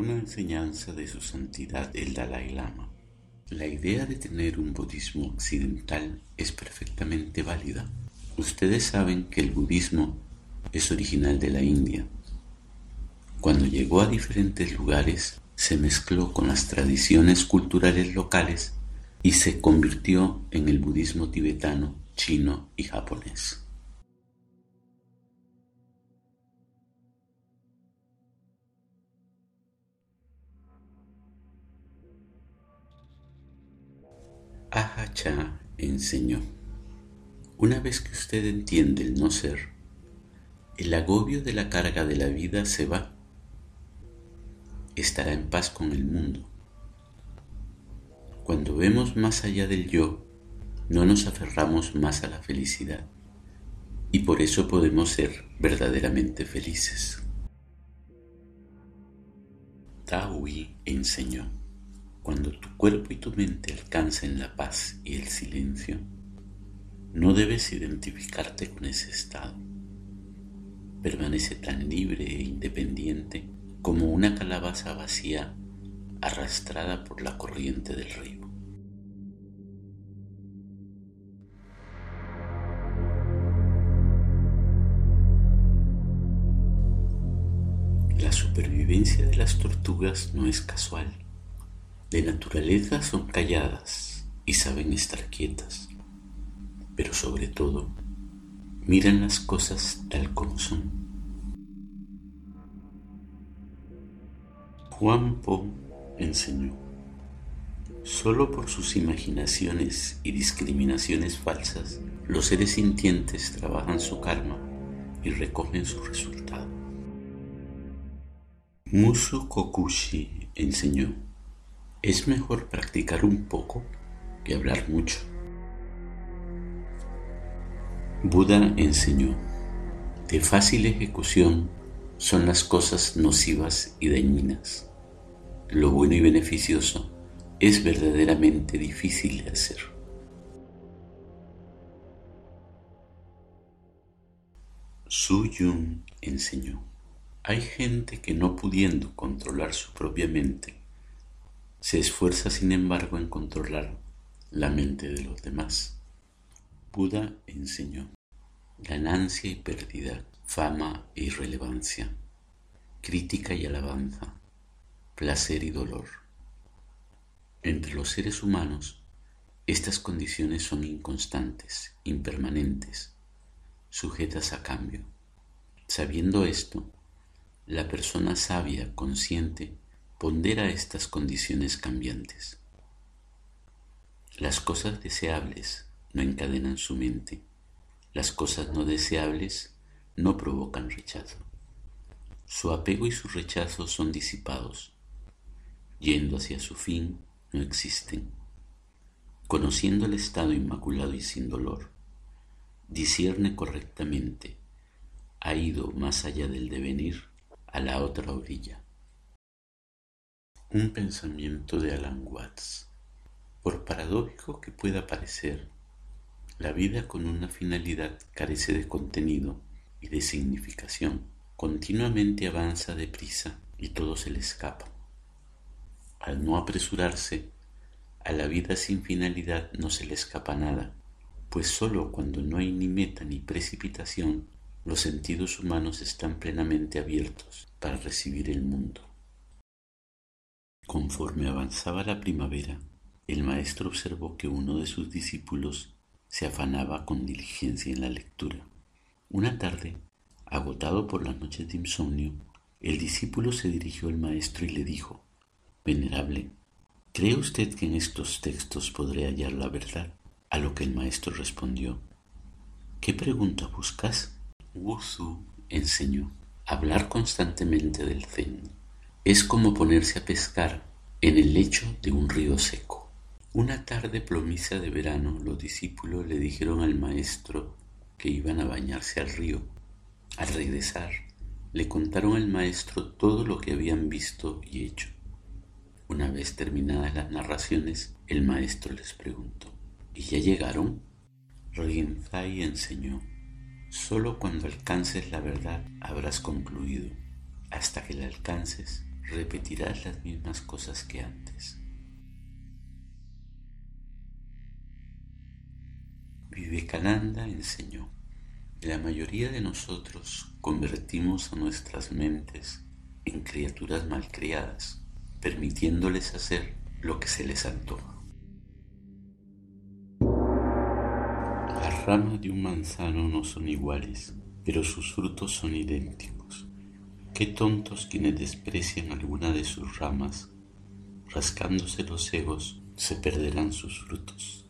Una enseñanza de su santidad el Dalai Lama. La idea de tener un budismo occidental es perfectamente válida. Ustedes saben que el budismo es original de la India. Cuando llegó a diferentes lugares, se mezcló con las tradiciones culturales locales y se convirtió en el budismo tibetano, chino y japonés. Ahacha enseñó, una vez que usted entiende el no ser, el agobio de la carga de la vida se va. Estará en paz con el mundo. Cuando vemos más allá del yo, no nos aferramos más a la felicidad y por eso podemos ser verdaderamente felices. Taoí enseñó, cuando tu cuerpo y tu mente alcancen la paz y el silencio, no debes identificarte con ese estado permanece tan libre e independiente como una calabaza vacía arrastrada por la corriente del río. La supervivencia de las tortugas no es casual. De naturaleza son calladas y saben estar quietas, pero sobre todo miran las cosas tal como son. Juan Po enseñó, solo por sus imaginaciones y discriminaciones falsas, los seres sintientes trabajan su karma y recogen su resultado. Musu Kokushi enseñó, es mejor practicar un poco que hablar mucho. Buda enseñó, de fácil ejecución son las cosas nocivas y dañinas. Lo bueno y beneficioso es verdaderamente difícil de hacer. Su Yun enseñó, hay gente que no pudiendo controlar su propia mente, se esfuerza sin embargo en controlar la mente de los demás. Buda enseñó ganancia y pérdida, fama e irrelevancia, crítica y alabanza, placer y dolor. Entre los seres humanos, estas condiciones son inconstantes, impermanentes, sujetas a cambio. Sabiendo esto, la persona sabia, consciente, pondera estas condiciones cambiantes. Las cosas deseables no encadenan su mente. Las cosas no deseables no provocan rechazo. Su apego y su rechazo son disipados. Yendo hacia su fin, no existen. Conociendo el estado inmaculado y sin dolor, discierne correctamente, ha ido más allá del devenir a la otra orilla. Un pensamiento de Alan Watts. Por paradójico que pueda parecer, la vida con una finalidad carece de contenido y de significación. Continuamente avanza deprisa y todo se le escapa. Al no apresurarse, a la vida sin finalidad no se le escapa nada, pues sólo cuando no hay ni meta ni precipitación, los sentidos humanos están plenamente abiertos para recibir el mundo. Conforme avanzaba la primavera, el maestro observó que uno de sus discípulos se afanaba con diligencia en la lectura. Una tarde, agotado por las noches de insomnio, el discípulo se dirigió al maestro y le dijo, Venerable, ¿cree usted que en estos textos podré hallar la verdad? A lo que el maestro respondió, ¿qué pregunta buscas? Wuzu enseñó, hablar constantemente del zen es como ponerse a pescar en el lecho de un río seco. Una tarde plomiza de verano los discípulos le dijeron al maestro que iban a bañarse al río. Al regresar, le contaron al maestro todo lo que habían visto y hecho. Una vez terminadas las narraciones, el maestro les preguntó, ¿y ya llegaron? Rinzai enseñó, solo cuando alcances la verdad habrás concluido. Hasta que la alcances, repetirás las mismas cosas que antes. Vivekananda enseñó, la mayoría de nosotros convertimos a nuestras mentes en criaturas malcriadas, permitiéndoles hacer lo que se les antoja. Las ramas de un manzano no son iguales, pero sus frutos son idénticos. Qué tontos quienes desprecian alguna de sus ramas, rascándose los egos, se perderán sus frutos.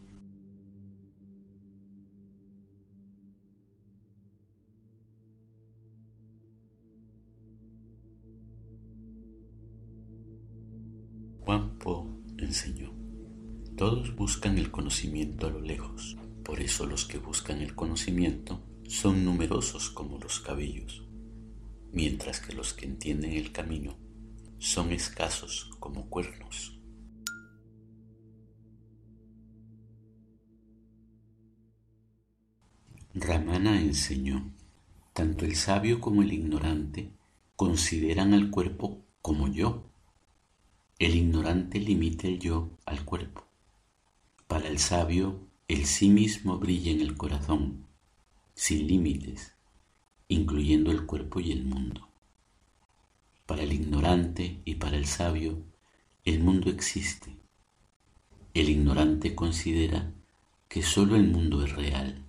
Juan Po enseñó, todos buscan el conocimiento a lo lejos, por eso los que buscan el conocimiento son numerosos como los cabellos, mientras que los que entienden el camino son escasos como cuernos. Ramana enseñó, tanto el sabio como el ignorante consideran al cuerpo como yo el ignorante limita el yo al cuerpo. Para el sabio, el sí mismo brilla en el corazón, sin límites, incluyendo el cuerpo y el mundo. Para el ignorante y para el sabio, el mundo existe. El ignorante considera que sólo el mundo es real.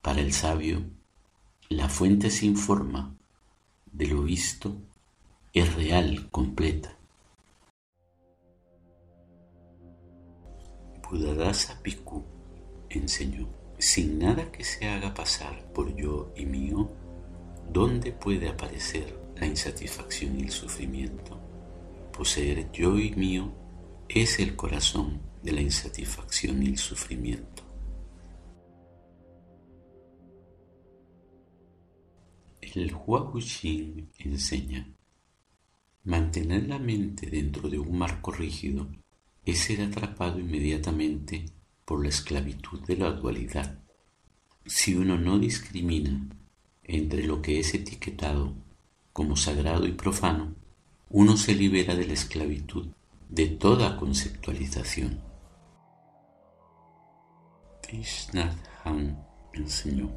Para el sabio, la fuente sin forma de lo visto es real, completa. Buddhadasa Bhikkhu enseñó, sin nada que se haga pasar por yo y mío, ¿dónde puede aparecer la insatisfacción y el sufrimiento? Poseer yo y mío es el corazón de la insatisfacción y el sufrimiento. El Hua enseña, mantener la mente dentro de un marco rígido es ser atrapado inmediatamente por la esclavitud de la dualidad. Si uno no discrimina entre lo que es etiquetado como sagrado y profano, uno se libera de la esclavitud de toda conceptualización. Han enseñó,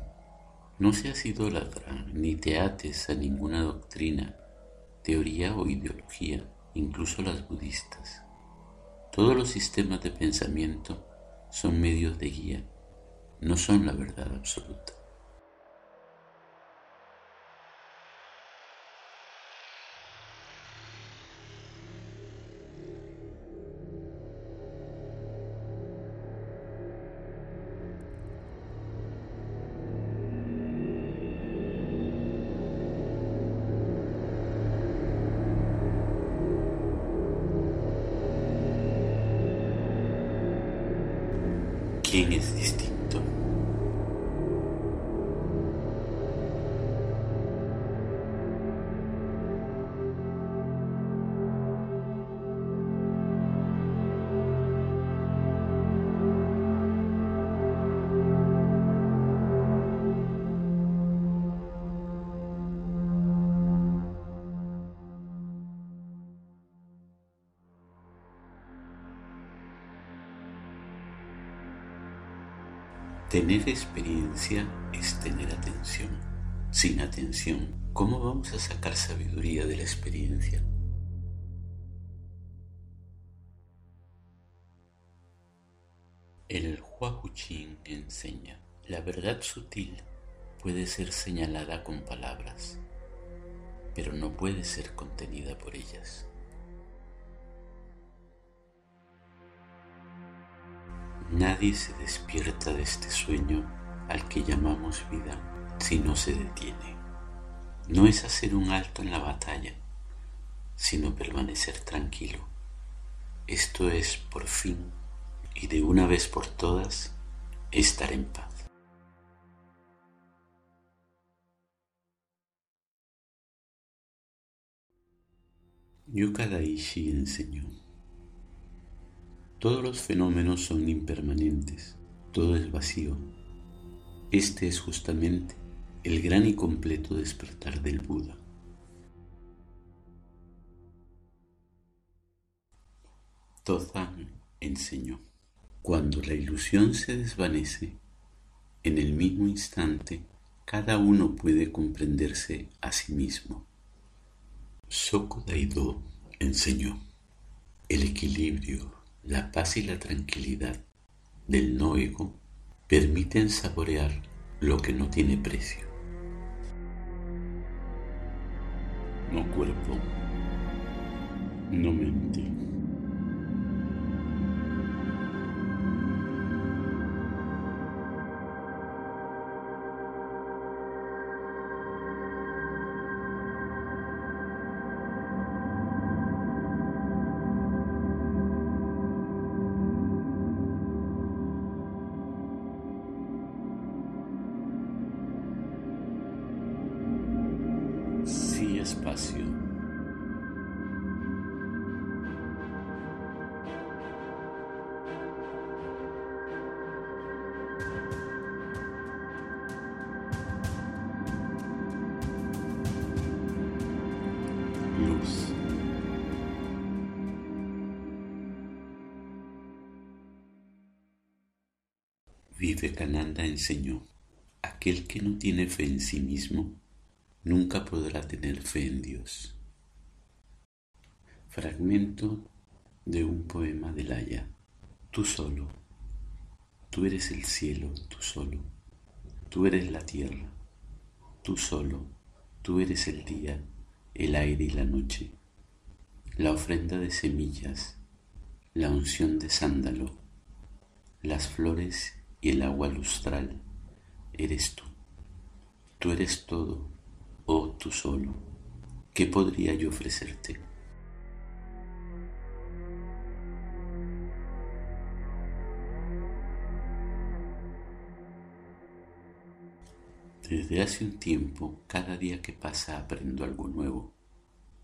no seas idólatra ni te ates a ninguna doctrina, teoría o ideología, incluso las budistas. Todos los sistemas de pensamiento son medios de guía, no son la verdad absoluta. Tener experiencia es tener atención. Sin atención, ¿cómo vamos a sacar sabiduría de la experiencia? El Huahuchin enseña, la verdad sutil puede ser señalada con palabras, pero no puede ser contenida por ellas. Nadie se despierta de este sueño al que llamamos vida si no se detiene. No es hacer un alto en la batalla, sino permanecer tranquilo. Esto es, por fin, y de una vez por todas, estar en paz. Yukadaishi enseñó todos los fenómenos son impermanentes, todo es vacío. Este es justamente el gran y completo despertar del Buda. Tozan enseñó. Cuando la ilusión se desvanece, en el mismo instante cada uno puede comprenderse a sí mismo. Soko Daido enseñó. El equilibrio, la paz y la tranquilidad del no ego permiten saborear lo que no tiene precio. No cuerpo, no mente. Espacio. Luz. Vivekananda enseñó, aquel que no tiene fe en sí mismo nunca podrá tener fe en Dios. Fragmento de un poema de Laya. Tú solo, tú eres el cielo, tú solo, tú eres la tierra, tú solo, tú eres el día, el aire y la noche, la ofrenda de semillas, la unción de sándalo, las flores y el agua lustral, eres tú. Tú eres todo, oh tú solo, ¿qué podría yo ofrecerte? Desde hace un tiempo, cada día que pasa aprendo algo nuevo.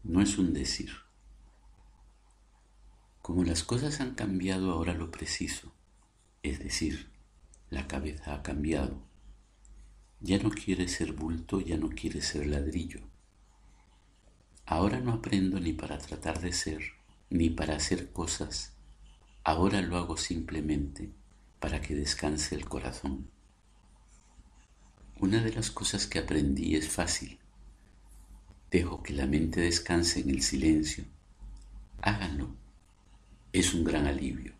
No es un decir. Como las cosas han cambiado ahora lo preciso, es decir, la cabeza ha cambiado, ya no quiere ser bulto, ya no quiere ser ladrillo. Ahora no aprendo ni para tratar de ser, ni para hacer cosas. Ahora lo hago simplemente para que descanse el corazón. Una de las cosas que aprendí es fácil. Dejo que la mente descanse en el silencio. Háganlo. Es un gran alivio.